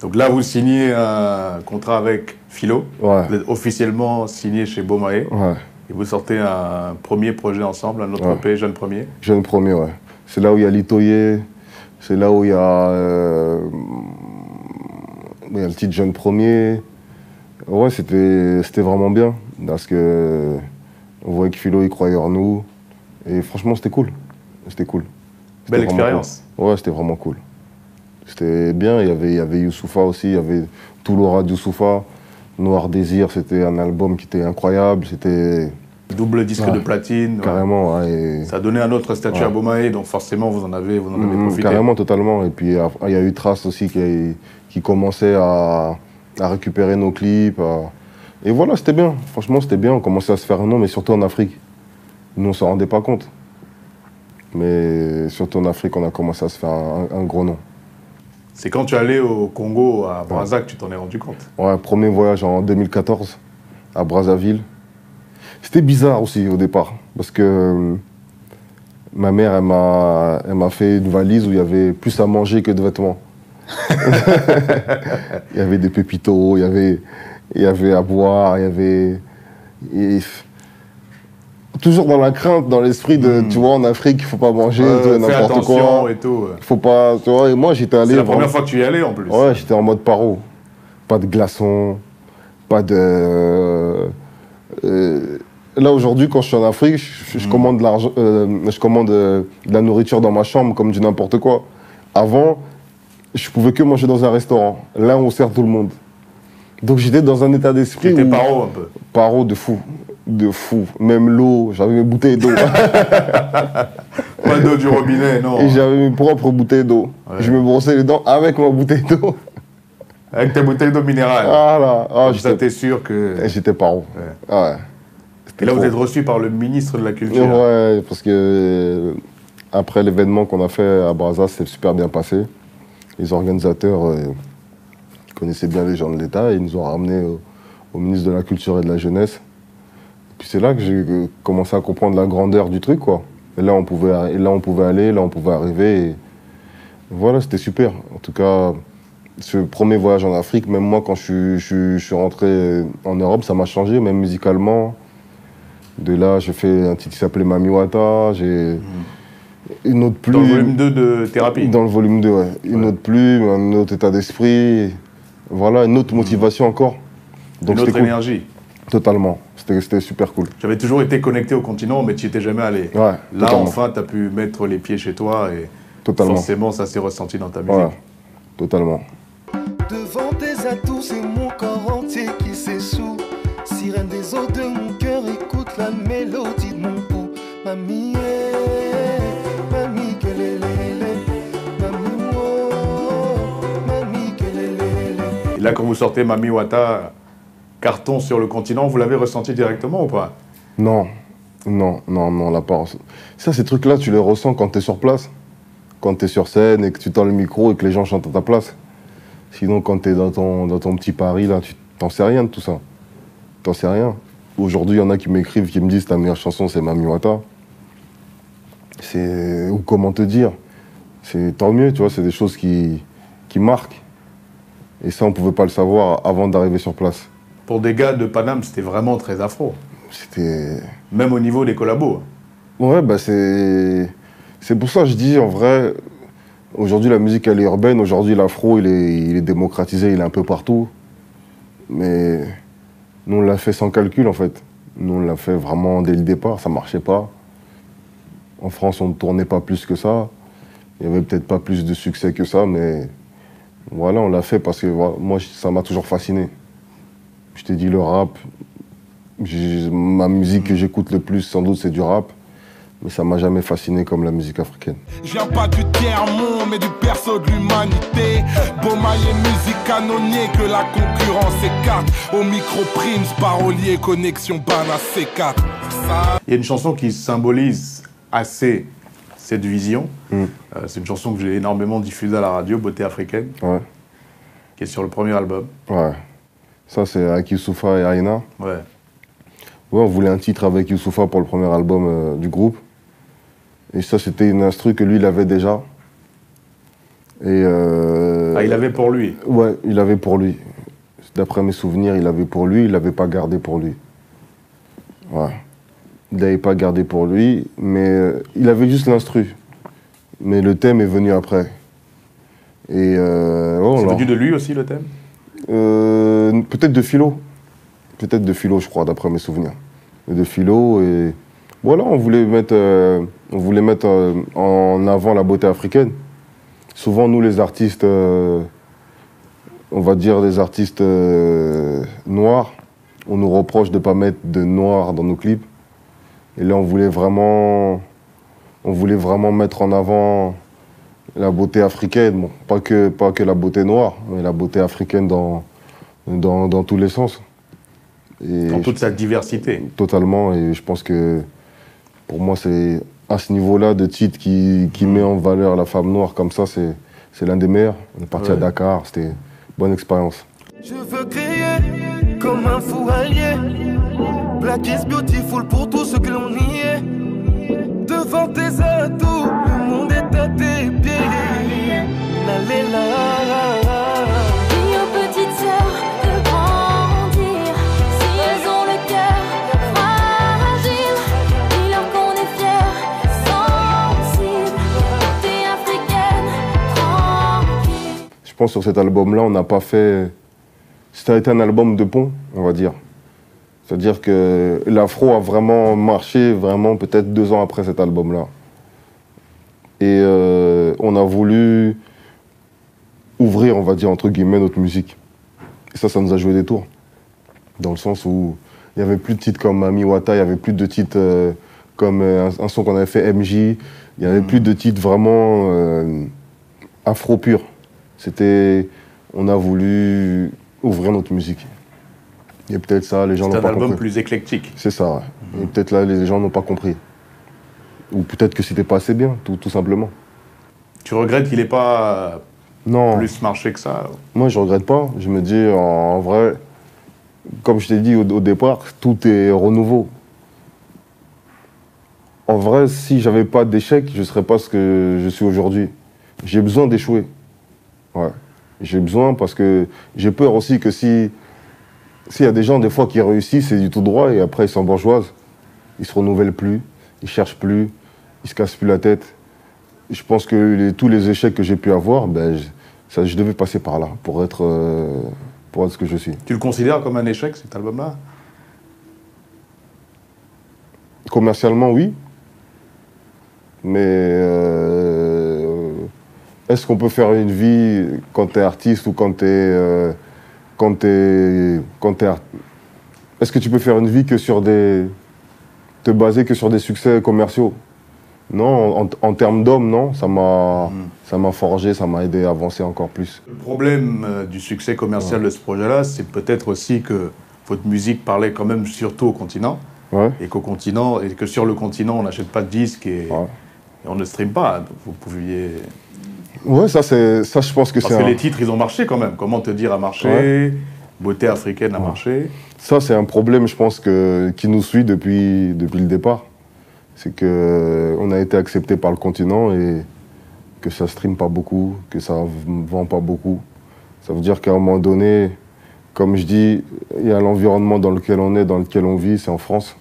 Donc là, vous signez un contrat avec Philo. Ouais, Vous êtes officiellement signé chez Beaumaé. ouais. Et vous sortez un premier projet ensemble, un autre Ouais. EP, Jeune Premier. Jeune premier, ouais. C'est là où il y a Litoyer, c'est là où il y a, euh, il y a le titre Jeune premier. Ouais, c'était vraiment bien parce que on voyait que Philo il croyait en nous et franchement c'était cool, c'était cool. Belle expérience. cool. Ouais, c'était vraiment cool. C'était bien. Il y avait il y avait Youssoufa aussi, il y avait tout l'aura de Youssoufa. Noir Désir, c'était un album qui était incroyable. C'était Double disque Ouais. de platine. carrément. ouais, et- Ça a donné un autre statut à Beaumaé, donc forcément, vous en avez, vous en avez Mhm, profité. Carrément, totalement. Et puis après, il y a eu Trace aussi qui, qui commençait à, à récupérer nos clips. à- Et voilà, c'était bien. Franchement, c'était bien. On commençait à se faire un nom, mais surtout en Afrique. Nous, on s'en rendait pas compte. Mais surtout en Afrique, on a commencé à se faire un, un gros nom. C'est quand tu allé au Congo, à Brazza, que tu t'en es rendu compte. Ouais, premier voyage en 2014 à Brazzaville. C'était bizarre aussi au départ parce que euh, ma mère elle m'a fait une valise où il y avait plus à manger que de vêtements. il y avait des pépitos, il y avait il y avait à boire, il y avait toujours dans la crainte, dans l'esprit de tu vois en Afrique il faut pas manger fais n'importe quoi. et tout. ouais. Faut pas tu vois et moi j'étais allé C'est la vraiment- première fois que tu y allais en plus. Ouais, j'étais en mode paro. Pas de glaçons, pas de. euh, euh, là aujourd'hui, quand je suis en Afrique, je, je commande de euh, je commande euh, de la nourriture dans ma chambre comme du n'importe quoi. Avant, je pouvais que manger dans un restaurant. Là, on sert tout le monde. Donc j'étais dans un état d'esprit T'étais paro un peu. paro de fou, de fou. Même l'eau, j'avais mes bouteilles d'eau. Pas d'eau du robinet, non. Et j'avais mes propres bouteilles d'eau. Ouais. Je me brossais les dents avec ma bouteille d'eau. Avec tes bouteilles d'eau minérale. Ah là, ah, j'étais sûr que. Et J'étais paro. Ouais. Ah ouais. Et là, vous êtes reçu par le ministre de la Culture. Ouais, parce que euh, après l'événement qu'on a fait à Brazza, c'est super bien passé. Les organisateurs euh, connaissaient bien les gens de l'État et ils nous ont ramenés au, au ministre de la Culture et de la Jeunesse. Puis c'est là que j'ai euh, commencé à comprendre la grandeur du truc, quoi. Et là, on pouvait, là, on pouvait aller, là, on pouvait arriver. Et voilà, c'était super. En tout cas, ce premier voyage en Afrique, même moi, quand je, suis- je, suis- je suis rentré en Europe, ça m'a changé, même musicalement. De là, j'ai fait un titre qui s'appelait Mami Wata. J'ai une autre plume. Dans le volume 2 de thérapie. Dans le volume 2, ouais. Une Ouais. autre plume, un autre état d'esprit. Voilà, une autre motivation encore. Donc Une autre cool. énergie. Totalement. C'était super cool. J'avais toujours été connecté au continent, mais tu n'y étais jamais allé. Ouais, Là, totalement. enfin, tu as pu mettre les pieds chez toi et Totalement. forcément, ça s'est ressenti dans ta musique. Voilà. Totalement. Devant tes atouts, c'est mon corps entier qui s'essoue. Sirène des eaux de mon cœur, écoute la mélodie de mon pouls. Mamie, eh, mamie, quelle est Mamie, mamie, quelle est Et là, quand vous sortez Mami Wata, carton sur le continent, vous l'avez ressenti directement ou pas Non, non, non, non, la part. Ça, ces trucs-là, tu les ressens quand tu es sur place. Quand tu es sur scène et que tu tends le micro et que les gens chantent à ta place. Sinon, quand tu es dans ton, petit Paris, là, tu t'en sais rien de tout ça. T'en sais rien. Aujourd'hui, il y en a qui m'écrivent, qui me disent ta meilleure chanson, c'est Mami Wata. C'est. Ou comment te dire C'est tant mieux, tu vois, c'est des choses qui, qui marquent. Et ça, on pouvait pas le savoir avant d'arriver sur place. Pour des gars de Paname, c'était vraiment très afro. C'était. Même au niveau des collabos. Ouais, bah c'est. C'est pour ça que je dis, en vrai, aujourd'hui la musique elle est urbaine, aujourd'hui l'afro il est, il est démocratisé, il est un peu partout. Mais nous on l'a fait sans calcul en fait. Nous on l'a fait vraiment dès le départ, ça marchait pas. En France on ne tournait pas plus que ça. Il y avait peut-être pas plus de succès que ça, mais voilà, on l'a fait parce que moi ça m'a toujours fasciné. Je t'ai dit le rap, j'ai- ma musique que j'écoute le plus sans doute c'est du rap. Mais ça m'a jamais fasciné comme la musique africaine. Je viens pas du tiers-monde, mais du perso de l'humanité. Musique canonnier, que la concurrence écarte. Au micro primes, parolier, connexion bana C4. Ça, Il y a une chanson qui symbolise assez cette vision. Mm. Euh, c'est une chanson que j'ai énormément diffusée à la radio, Beauté africaine, Ouais, qui est sur le premier album. ouais. Ça, c'est avec Youssoufa et Aina. Ouais. Ouais, on voulait un titre avec Youssoufa pour le premier album euh, du groupe. Et ça, c'était une instru que lui, il avait déjà. Et. euh, Ah, il avait pour lui. Ouais, il avait pour lui. D'après mes souvenirs, il avait pour lui, il l'avait pas gardé pour lui. Ouais. Il l'avait pas gardé pour lui, mais euh, il avait juste l'instru. Mais le thème est venu après. Et euh, on C'est venu de lui aussi le thème? Peut-être de philo. Peut-être de philo, je crois, d'après mes souvenirs. De philo et voilà, on voulait mettre, euh, on voulait mettre euh, en avant la beauté africaine. Souvent, nous, les artistes, euh, on va dire les artistes euh, noirs, on nous reproche de ne pas mettre de noir dans nos clips. Et là, on voulait vraiment, on voulait vraiment mettre en avant la beauté africaine. Bon, pas que, pas que la beauté noire, mais la beauté africaine dans, dans, dans tous les sens. Et Dans toute je- sa diversité. Totalement, et je pense que pour moi, c'est à ce niveau-là de titre qui, qui met en valeur la femme noire comme ça, c'est c'est l'un des meilleurs. On est parti à. Dakar, c'était une bonne expérience. Je veux crier comme un fou allié. Black is beautiful pour tous ceux que l'on y est. Devant tes atouts, le monde est à tes pieds. La, la, la, la. Dis aux petites sœurs de grandir. Si elles ont le cœur fragile, dis-leur qu'on est fiers, sensibles. T'es africaine, tranquille. Je pense sur cet album-là, on n'a pas fait. Été un album de pont, on va dire. C'est-à-dire que l'afro a vraiment marché, vraiment peut-être deux ans après cet album-là. Et euh, on a voulu ouvrir, on va dire, entre guillemets, notre musique. Et ça, ça nous a joué des tours. Dans le sens où il n'y avait plus de titres comme Mami Wata, il n'y avait plus de titres euh, comme euh, un, un son qu'on avait fait MJ, il n'y avait plus de titres vraiment afro pur. C'était. On a voulu ouvrir notre musique. Et peut-être ça, les gens C'est n'ont un pas album compris. plus éclectique. C'est ça, ouais. Et peut-être là, les gens n'ont pas compris. Ou peut-être que c'était pas assez bien, tout, tout simplement. Tu regrettes qu'il n'ait pas Non, plus marché que ça moi je regrette pas. Je me dis, en, vrai, comme je t'ai dit au, au départ, tout est renouveau. En vrai, si j'avais pas d'échec, je serais pas ce que je suis aujourd'hui. J'ai besoin d'échouer. Ouais. J'ai besoin parce que j'ai peur aussi que si s'il y a des gens des fois qui réussissent, c'est du tout droit et après ils s'embourgeoisent, ils se renouvellent plus, ils cherchent plus, ils se cassent plus la tête. Je pense que les- tous les échecs que j'ai pu avoir, ben, je, ça, je devais passer par là pour être, euh, pour être ce que je suis. Tu le considères comme un échec, cet album-là? Commercialement, oui. Mais euh, est-ce qu'on peut faire une vie quand tu es artiste ou quand tu es. quand t'es- quand t'es art- Est-ce que tu peux faire une vie que sur des. te baser que sur des succès commerciaux? Non, en, en termes d'homme, non. Ça m'a ça m'a forgé, ça m'a aidé à avancer encore plus. Le problème euh, du succès commercial de ce projet-là, c'est peut-être aussi que votre musique parlait quand même surtout au continent, Ouais. et qu'au continent, et que sur le continent, on n'achète pas de disques et, Ouais. et on ne stream pas. Vous pouviez. Ouais, ça, c'est, ça je pense que Parce c'est que un- les titres, ils ont marché quand même. Comment te dire a marché? Beauté africaine a marché. Ça, c'est un problème, je pense, que, qui nous suit depuis, depuis le départ. C'est qu'on a été accepté par le continent et que ça stream pas beaucoup, que ça vend pas beaucoup. Ça veut dire qu'à un moment donné, comme je dis, il y a l'environnement dans lequel on est, dans lequel on vit, c'est en France.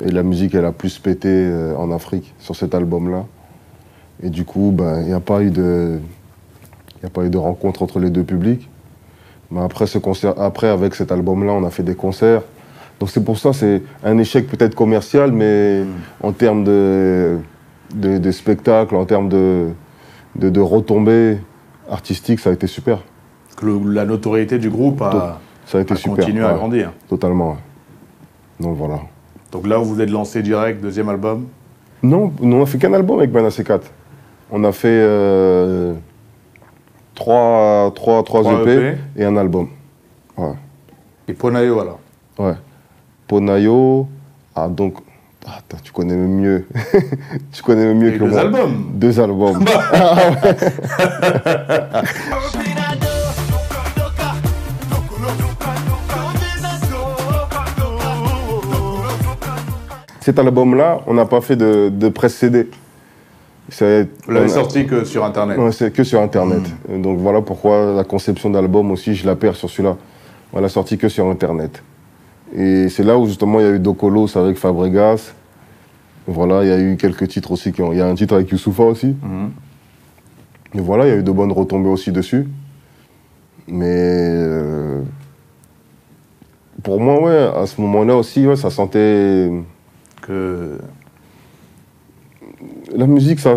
Et la musique, elle a plus pété euh, en Afrique sur cet album-là. Et du coup, ben, il n'y a pas eu de, il a pas eu de rencontre entre les deux publics. Mais après, ce concert, après, avec cet album-là, on a fait des concerts. Donc c'est pour ça, c'est un échec peut-être commercial, mais en termes de, de, de spectacle, en termes de, de, de retombées artistiques, ça a été super. Que le- la notoriété du groupe a, Ça a été a super. continué à grandir. Totalement. ouais. Donc voilà. Donc là, vous êtes lancé direct, deuxième album? Non, nous, on a fait qu'un album avec Ben AC4. On a fait euh, trois, trois, trois, Trois EP, EP. et un album. Ouais. Et Ponayo, alors? Ouais. Ponayo. Ah, donc. Ah, attends, tu connais même mieux. tu connais même mieux que deux moi. albums. Deux albums. Cet album-là, on n'a pas fait de, de presse CD. Vous l'avez sorti que sur Internet. Ouais, c'est que sur Internet. Donc voilà pourquoi la conception d'album aussi, je la perds sur celui-là. On l'a sorti que sur Internet. Et c'est là où justement il y a eu Docolos avec Fabregas. Voilà, il y a eu quelques titres aussi. Qui ont... Il y a un titre avec Youssoufa aussi. Mhm. Et voilà, il y a eu de bonnes retombées aussi dessus. Mais euh, pour moi, ouais, à ce moment-là aussi, ouais, ça sentait. Que... La musique, ça,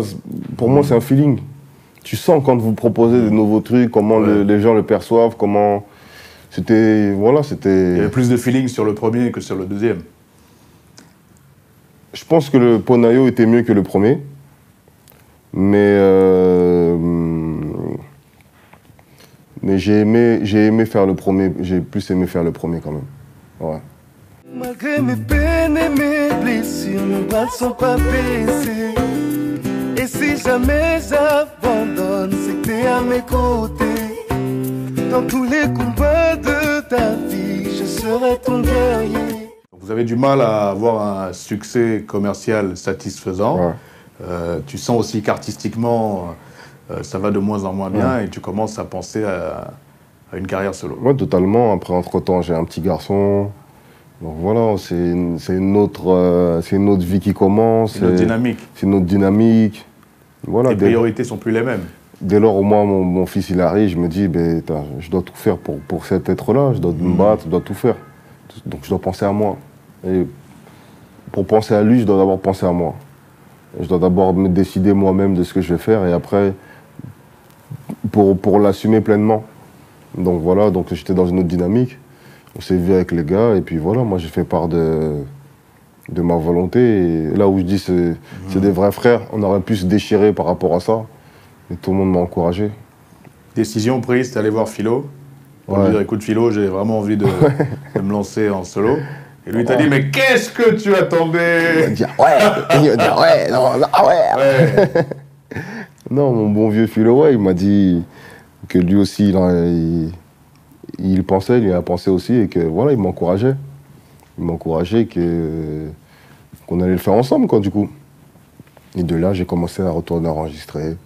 pour moi, c'est un feeling. Tu sens quand vous proposez de nouveaux trucs, comment le- les gens le perçoivent, comment. C'était. Voilà, Il y c'était. avait plus de feeling sur le premier que sur le deuxième. Je pense que le Ponayo était mieux que le premier. Mais. euh, Mais j'ai aimé, j'ai aimé faire le premier. J'ai plus aimé faire le premier quand même. Ouais. Malgré mes peines et mes blessures, mes bras ne sont pas baissés. Et si jamais j'abandonne, c'est que t'es à mes côtés. Dans tous les combats de ta vie, je serai ton guerrier. Vous avez du mal à avoir un succès commercial satisfaisant. Ouais. Euh, tu sens aussi qu'artistiquement, euh, ça va de moins en moins bien et tu commences à penser à, à une carrière solo. Ouais, totalement. Après, entre-temps, j'ai un petit garçon. Donc voilà, c'est une, une, autre, euh, c'est une autre vie qui commence. C'est notre c'est- dynamique. C'est une autre dynamique. Voilà, Les priorités sont plus les mêmes. Dès lors où moi, mon, mon fils il arrive, je me dis, ben, je dois tout faire pour, pour cet être-là. Je dois me battre, je dois tout faire. Donc je dois penser à moi. Et pour penser à lui, je dois d'abord penser à moi. Je dois d'abord me décider moi-même de ce que je vais faire et après, pour, pour l'assumer pleinement. Donc voilà, donc j'étais dans une autre dynamique. On s'est vu avec les gars et puis voilà, moi j'ai fait part de, de ma volonté. Et là où je dis c'est c'est des vrais frères, on aurait pu se déchirer par rapport à ça. Et tout le monde m'a encouragé. Décision prise, t'es allé voir Philo. Pour lui Ouais. dire, écoute Philo, j'ai vraiment envie de, de me lancer en solo. Et lui, il t'a dit, mais qu'est-ce que tu attendais? Dire ouais, il va dire ouais, non, non, ah ouais. Ouais. Non, mon bon vieux philo, ouais, il m'a dit que lui aussi, il, il, il pensait, il a pensé aussi, et que voilà, il m'encourageait. Il m'encourageait que, qu'on allait le faire ensemble, quoi, du coup. Et de là, j'ai commencé à retourner enregistrer.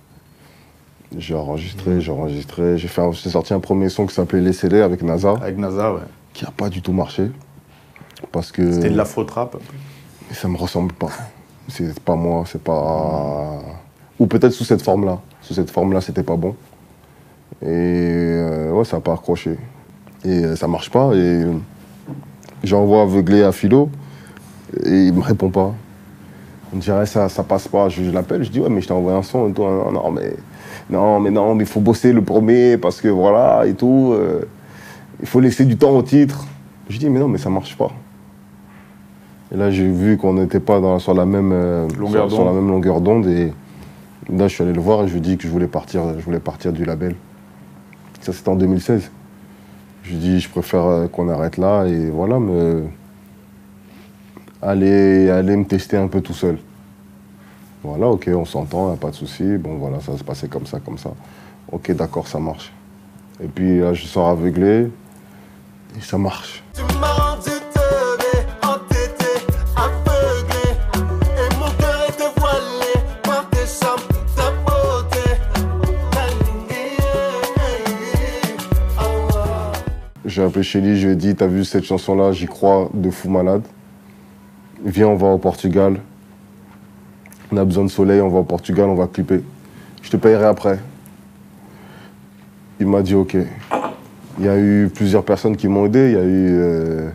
J'ai enregistré, j'ai enregistré. J'ai fait un- j'ai sorti un premier son qui s'appelait Les CD avec NASA, Avec NASA, ouais. qui n'a pas du tout marché. Parce que. C'était de l'afro-trap. Et ça me ressemble pas. C'est pas moi, c'est pas. Ou peut-être sous cette forme-là. Sous cette forme-là, c'était pas bon. Et euh, ouais, ça n'a pas accroché. Et euh, ça marche pas. Et j'envoie aveugler à Philo. Et il me répond pas. On dirait ça, ça passe pas. Je, je l'appelle, je dis ouais, mais je t'ai envoyé un son et tout. Non, non, mais non, mais non, mais il faut bosser le premier parce que voilà et tout. euh, il faut laisser du temps au titre. Je dis mais non, mais ça marche pas. Et là, j'ai vu qu'on n'était pas dans- sur, la même, euh, Longueur sur, sur la d'onde. même longueur d'onde. Et là, je suis allé le voir et je lui ai dit que je voulais partir, je voulais partir du label. Ça, c'était en 2016. Je lui ai dit, je préfère euh, qu'on arrête là et voilà, me... aller, aller me tester un peu tout seul. Voilà, ok, on s'entend, pas de souci. Bon, voilà, ça se passait comme ça, comme ça. Ok, d'accord, ça marche. Et puis là, je sors aveuglé et ça marche. J'ai appelé Shelly, je lui ai dit, t'as vu cette chanson-là, j'y crois de fou malade. Viens, on va au Portugal. On a besoin de soleil, on va au Portugal, on va clipper. Je te payerai après. Il m'a dit ok. Il y a eu plusieurs personnes qui m'ont aidé. Il y a eu euh,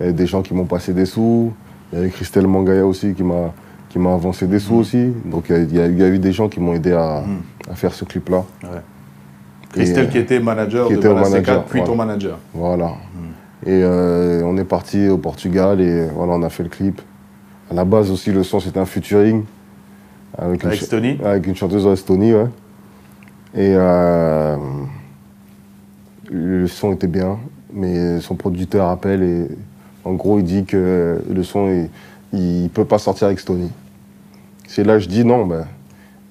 il y a eu des gens qui m'ont passé des sous. Il y a eu Christelle Mangaya aussi qui m'a qui m'a avancé des sous aussi. Donc il y a, y eu- il y a eu des gens qui m'ont aidé à, à faire ce clip-là. Ouais. Christelle qui était manager qui de était manager, C4, puis ton manager. Voilà. Et euh, on est parti au Portugal et voilà, on a fait le clip. À la base aussi, le son c'était un featuring avec, une Avec ch- Stony avec une chanteuse de Estonie, ouais. Et euh, le son était bien, mais son producteur appelle et en gros il dit que le son il, il peut pas sortir avec Stony. C'est là que je dis non, ben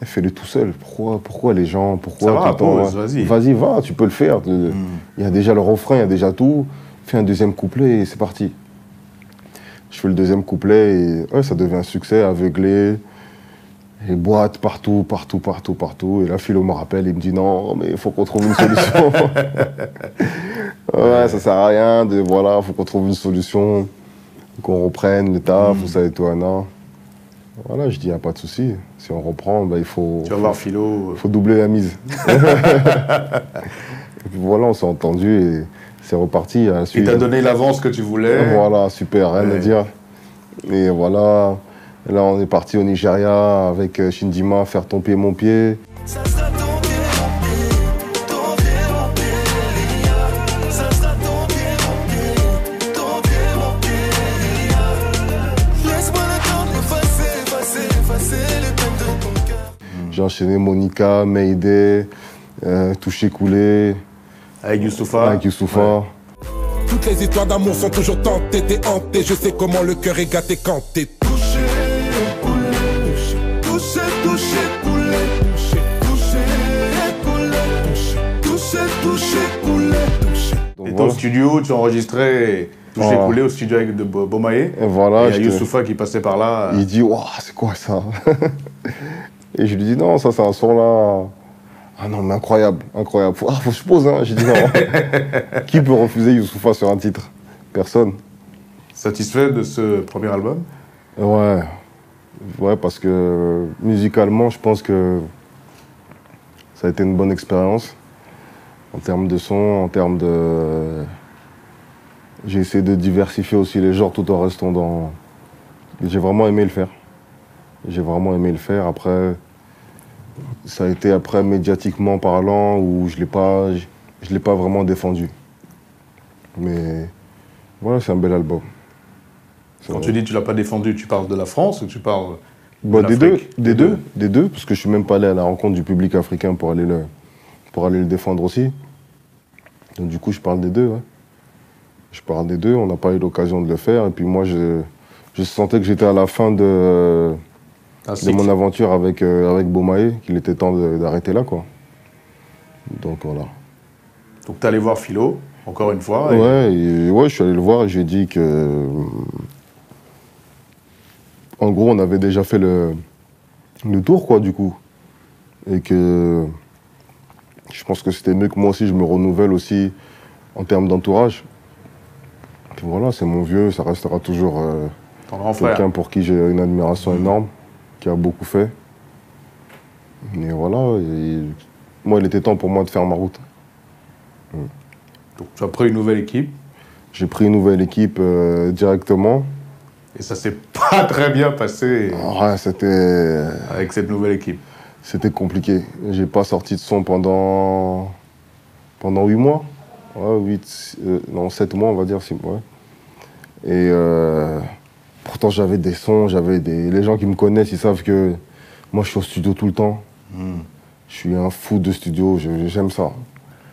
fais-le tout seul. Pourquoi, pourquoi les gens, pourquoi ouais. vas-y. Vas-y, va, tu peux le faire. Il y a déjà le refrain, il y a déjà tout. Fais un deuxième couplet et c'est parti. Je fais le deuxième couplet et ouais, ça devient un succès, aveuglé. Les boîtes partout, partout, partout, partout. Et là, Philo me rappelle, il me dit non, mais il faut qu'on trouve une solution. ouais, ça sert à rien. De, voilà, faut qu'on trouve une solution, qu'on reprenne le taf, tout ça et tout, Anna. Voilà, je dis, y a pas de souci. Si on reprend, ben, il faut, Tu vas voir Philo. faut doubler la mise. et puis voilà, on s'est entendu et c'est reparti. à Il t'a donné l'avance que tu voulais. Voilà, super, rien à Ouais. dire. Et voilà, là on est parti au Nigeria avec euh, Shindima faire ton pied, mon pied. J'ai enchaîné Monica, Mayday, euh, Touché Coulé, Avec Youssoupha. avec Youssoufa. Toutes les histoires d'amour sont toujours tentées, t'es hanté. Je sais comment le cœur est gâté quand t'es voilà. au studio, tu enregistrais Touché Voilà. coulé au studio avec de Bo- Bomaye. Et voilà, Et il y a qui passait par là. il dit Waouh, c'est quoi ça? Et je lui dis Non, ça c'est un son là. Ah non, mais incroyable, incroyable. Faut, ah, faut que je pose, hein. J'ai dit non. Qui peut refuser Youssoufa sur un titre? Personne. Satisfait de ce premier album? Ouais. Ouais, parce que musicalement, je pense que ça a été une bonne expérience. En termes de son, en termes de. J'ai essayé de diversifier aussi les genres tout en restant dans. J'ai vraiment aimé le faire. J'ai vraiment aimé le faire. Après, ça a été après médiatiquement parlant où je l'ai pas, je l'ai pas vraiment défendu. Mais voilà, c'est un bel album. Quand vrai. tu dis que tu l'as pas défendu, tu parles de la France ou tu parles Bah, de des deux, des deux, des deux, parce que je suis même pas allé à la rencontre du public africain pour aller le, pour aller le défendre aussi. Donc du coup, je parle des deux. ouais. Je parle des deux. On n'a pas eu l'occasion de le faire. Et puis moi, je, je sentais que j'étais à la fin de, un de mon aventure avec euh, avec Bomae, qu'il était temps d'arrêter là, quoi. Donc voilà. Donc tu allé voir Philo, encore une fois. et- Ouais, et ouais, je suis allé le voir et j'ai dit que. en gros, on avait déjà fait le, le tour, quoi, du coup. Et que je pense que c'était mieux que moi aussi, je me renouvelle aussi en termes d'entourage. Puis voilà, c'est mon vieux, ça restera toujours euh, quelqu'un pour qui j'ai une admiration énorme, qui a beaucoup fait. Et voilà, et moi, il était temps pour moi de faire ma route. Donc, tu as pris une nouvelle équipe J'ai pris une nouvelle équipe euh, directement. et ça s'est pas très bien passé Ouais, c'était. avec cette nouvelle équipe. C'était compliqué. J'ai pas sorti de son pendant pendant 8 mois. Ouais, 8, euh, non, 7 mois, on va dire. six mois. Et euh, pourtant, j'avais des sons, j'avais des. Les gens qui me connaissent, ils savent que moi, je suis au studio tout le temps. Je suis un fou de studio, j'aime ça.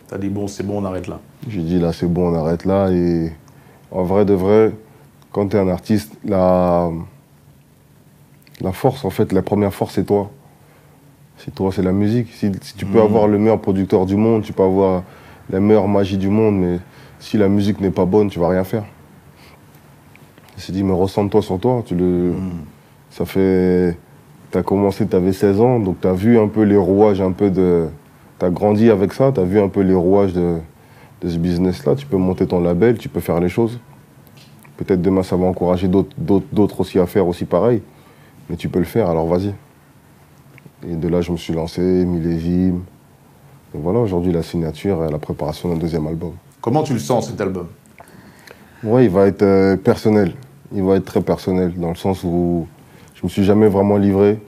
Tu as dit, bon, c'est bon, on arrête là. J'ai dit là c'est bon, on arrête là. Et en vrai de vrai, quand tu es un artiste, la, la force, en fait, la première force, c'est toi. C'est toi, c'est la musique. Si, si tu peux avoir le meilleur producteur du monde, tu peux avoir la meilleure magie du monde, mais si la musique n'est pas bonne, tu vas rien faire. Je me suis dit, mais ressens-toi sur toi. Tu le, Ça fait. Tu as commencé, tu avais 16 ans, donc tu as vu un peu les rouages, un peu de. Tu as grandi avec ça, tu as vu un peu les rouages de, de ce business-là. Tu peux monter ton label, tu peux faire les choses. Peut-être demain, ça va encourager d'autres aussi à faire aussi pareil. Mais tu peux le faire, alors vas-y. Et de là, je me suis lancé, millésime. Et voilà, aujourd'hui, la signature et la préparation d'un deuxième album. Comment tu le sens cet album? Ouais, il va être euh, personnel. Il va être très personnel, dans le sens où je me suis jamais vraiment livré.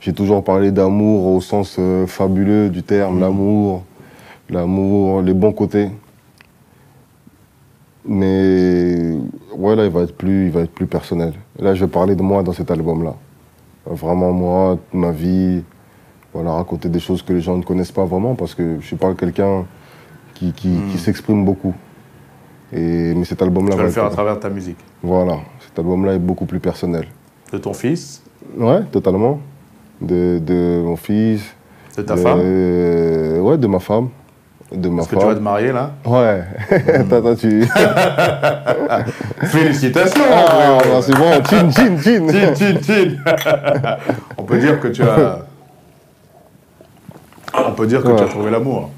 J'ai toujours parlé d'amour au sens euh, fabuleux du terme, l'amour, l'amour, les bons côtés. Mais ouais, là, il va être plus, il va être plus personnel. Là, je vais parler de moi dans cet album-là. Vraiment moi, ma vie, voilà, raconter des choses que les gens ne connaissent pas vraiment, parce que je suis pas quelqu'un qui, qui, qui s'exprime beaucoup. Et, mais cet album-là Tu vas va le faire à travers ta musique. Voilà, cet album-là est beaucoup plus personnel. De ton fils, Ouais, totalement. De, de mon fils. de ta de- femme Ouais, de ma femme. De ma Est-ce que tu vas te femme. marier là Ouais. Attends, attends, tu. Félicitations Ah, c'est bon, chin, chin, chin. Tin, tin, tin. On peut dire que tu as. On peut dire que tu as trouvé l'amour.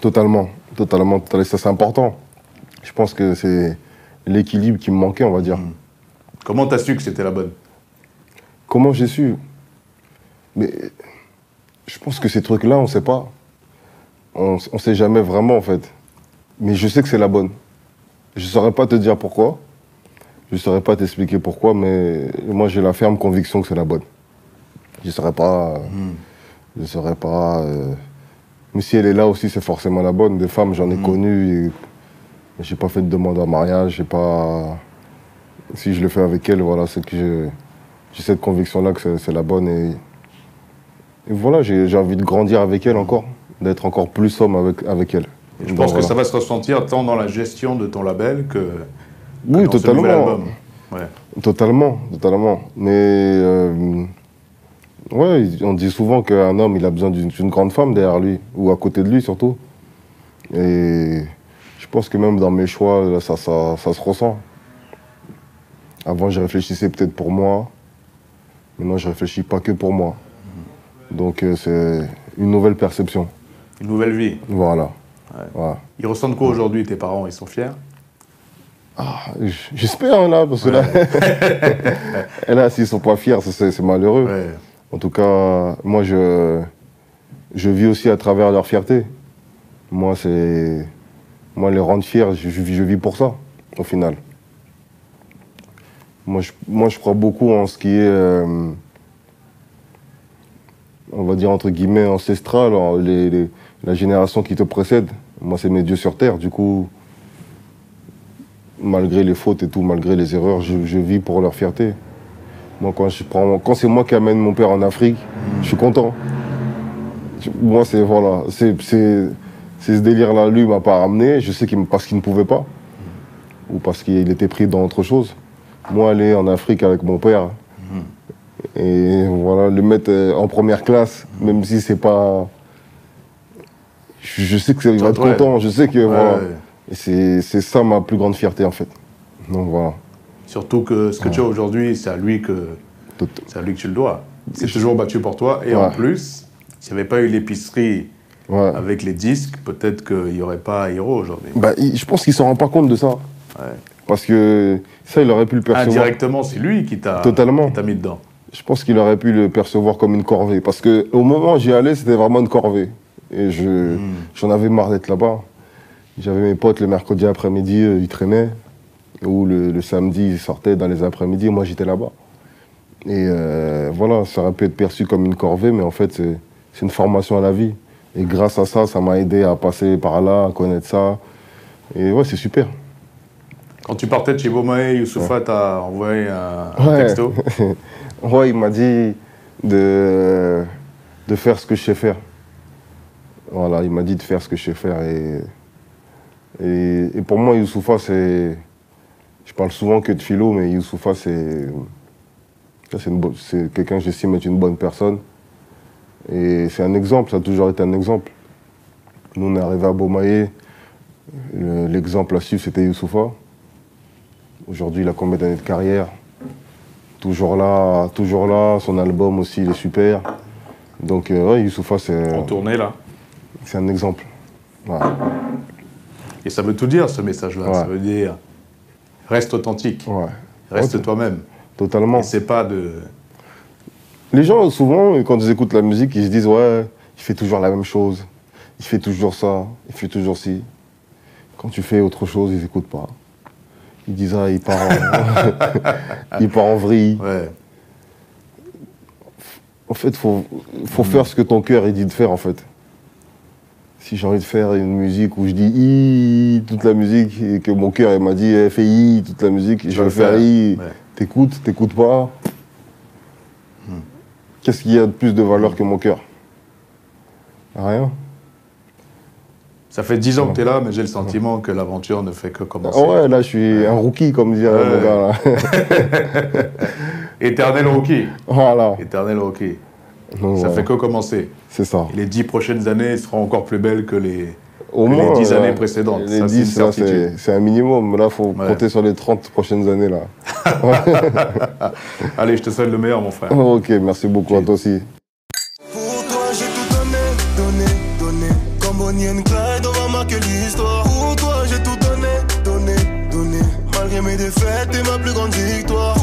Totalement, totalement, totalement. Ça, c'est important. Je pense que c'est l'équilibre qui me manquait, on va dire. Comment t'as su que c'était la bonne? Comment j'ai su? Mais je pense que ces trucs-là, on ne sait pas. On ne sait jamais vraiment, en fait. Mais je sais que c'est la bonne. Je ne saurais pas te dire pourquoi. Je ne saurais pas t'expliquer pourquoi, mais moi, j'ai la ferme conviction que c'est la bonne. Je ne saurais pas. Je ne saurais pas. euh, Mais si elle est là aussi, c'est forcément la bonne. Des femmes, j'en ai connu. Et... mais J'ai pas fait de demande en mariage. J'ai pas. Si je le fais avec elle, voilà, c'est que j'ai cette conviction-là que c'est- la bonne. Et, et voilà, j'ai j'ai envie de grandir avec elle encore, d'être encore plus homme avec, avec elle. Et je Donc, pense que ça va se ressentir tant dans la gestion de ton label que, dans ce nouvel totalement. album. Ouais. Totalement, totalement. Mais euh, ouais, on dit souvent qu'un homme, il a besoin d'une grande femme derrière lui, ou à côté de lui surtout. Et je pense que même dans mes choix, là, ça, ça, ça se ressent. Avant, je réfléchissais peut-être pour moi. Maintenant, je réfléchis pas que pour moi. Donc, euh, c'est une nouvelle perception. Une nouvelle vie. Voilà. Voilà. Ils ressentent quoi aujourd'hui, tes parents? Ils sont fiers? J- J'espère, là, parce que là, là s'ils sont pas fiers, c'est- c'est malheureux. Ouais. En tout cas, moi, je, vis aussi à travers leur fierté. Moi, c'est. Moi, les rendre fiers, je, vis- pour ça, au final. Moi je, moi, je crois beaucoup en ce qui est. euh, on va dire entre guillemets ancestral, la génération qui te précède. Moi, c'est mes dieux sur terre. Du coup, malgré les fautes et tout, malgré les erreurs, je vis pour leur fierté. Moi, quand, je prends, quand c'est moi qui amène mon père en Afrique, je suis content. Moi, c'est voilà, c'est ce délire-là, lui m'a pas ramené. Je sais qu'il me- parce qu'il ne pouvait pas, ou parce qu'il était pris dans autre chose. Moi, aller en Afrique avec mon père, et voilà, le mettre euh, en première classe, même si c'est pas, je, sais que il va être Ouais. content. Je sais que voilà, ouais. C'est ça ma plus grande fierté en fait. Donc voilà, Surtout que ce que tu as aujourd'hui, c'est à lui que, C'est à lui que tu le dois. Il s'est toujours battu pour toi. Et en plus, s'il n'y avait pas eu l'épicerie Ouais. avec les disques, peut-être qu'il n'y aurait pas Hiro aujourd'hui. Bah, je pense qu'il s'en rend pas compte de ça. Parce que ça, il aurait pu le percevoir. Indirectement, c'est lui qui t'a mis dedans. Je pense qu'il aurait pu le percevoir comme une corvée. Parce que au moment où j'y allais, c'était vraiment une corvée. Et je, j'en avais marre d'être là-bas. J'avais mes potes le mercredi après-midi, euh, ils traînaient. Ou le, le samedi, ils sortaient dans les après-midi. Moi, j'étais là-bas. Et euh, voilà, ça aurait pu être perçu comme une corvée, mais en fait, c'est, une formation à la vie. Et grâce à ça, ça m'a aidé à passer par là, à connaître ça. Et ouais, c'est super. Quand tu partais de chez Bomae, Youssoufa t'a envoyé un, un Ouais. texto. Ouais, il m'a dit de, de faire ce que je sais faire. Voilà, il m'a dit de faire ce que je sais faire. Et, et, et pour moi, Youssoufa, c'est. Je parle souvent que de philo, mais Youssoufa, c'est. quelqu'un que j'estime être une bonne personne. Et c'est un exemple, ça a toujours été un exemple. Nous, on est arrivé à Beaumaye, le- l'exemple à suivre, c'était Youssoufa. Aujourd'hui, il a combien d'années de carrière? Toujours là, toujours là, son album aussi, il est super. Donc, euh, ouais, Youssoufa, c'est En tournée, là. c'est un exemple. Ouais. Et ça veut tout dire, ce message-là. Ouais. Ça veut dire reste authentique, Ouais. reste toi-même. Totalement. Et c'est pas de. Les gens, souvent, quand ils écoutent la musique, ils se disent Ouais, il fait toujours la même chose. Il fait toujours ça. Il fait toujours ci. Quand tu fais autre chose, ils n'écoutent pas. Ils disent Ah, il part en, il part en vrille. Ouais. En fait, il faut, faut faire ce que ton cœur il dit de faire, en fait. Si j'ai envie de faire une musique où je dis i toute la musique et que mon cœur m'a dit eh, fais i toute la musique, je vais le faire i. Ouais. T'écoutes, t'écoutes pas. Qu'est-ce qu'il y a de plus de valeur que mon cœur? Rien. Ça fait dix ans que tu es là, mais j'ai le sentiment que l'aventure ne fait que commencer. Ah ouais, là je suis un rookie comme dirait Ouais. mon gars là. Éternel rookie. voilà. Éternel rookie. Donc, Ça voilà. fait que commencer. C'est ça. Et les dix prochaines années seront encore plus belles que les. Au que les moins, 10 euh, années précédentes. Les Ça, c'est 10, une là, c'est un minimum. Là, il faut Ouais. compter sur les 30 prochaines années. là. Allez, je te souhaite le meilleur, mon frère. ok, merci beaucoup à toi aussi. Pour toi j'ai tout donné, donné, donné Comme Bonnie and Clyde on va marquer l'histoire Pour toi j'ai tout donné, donné, donné Malgré mes défaites et ma plus grande victoire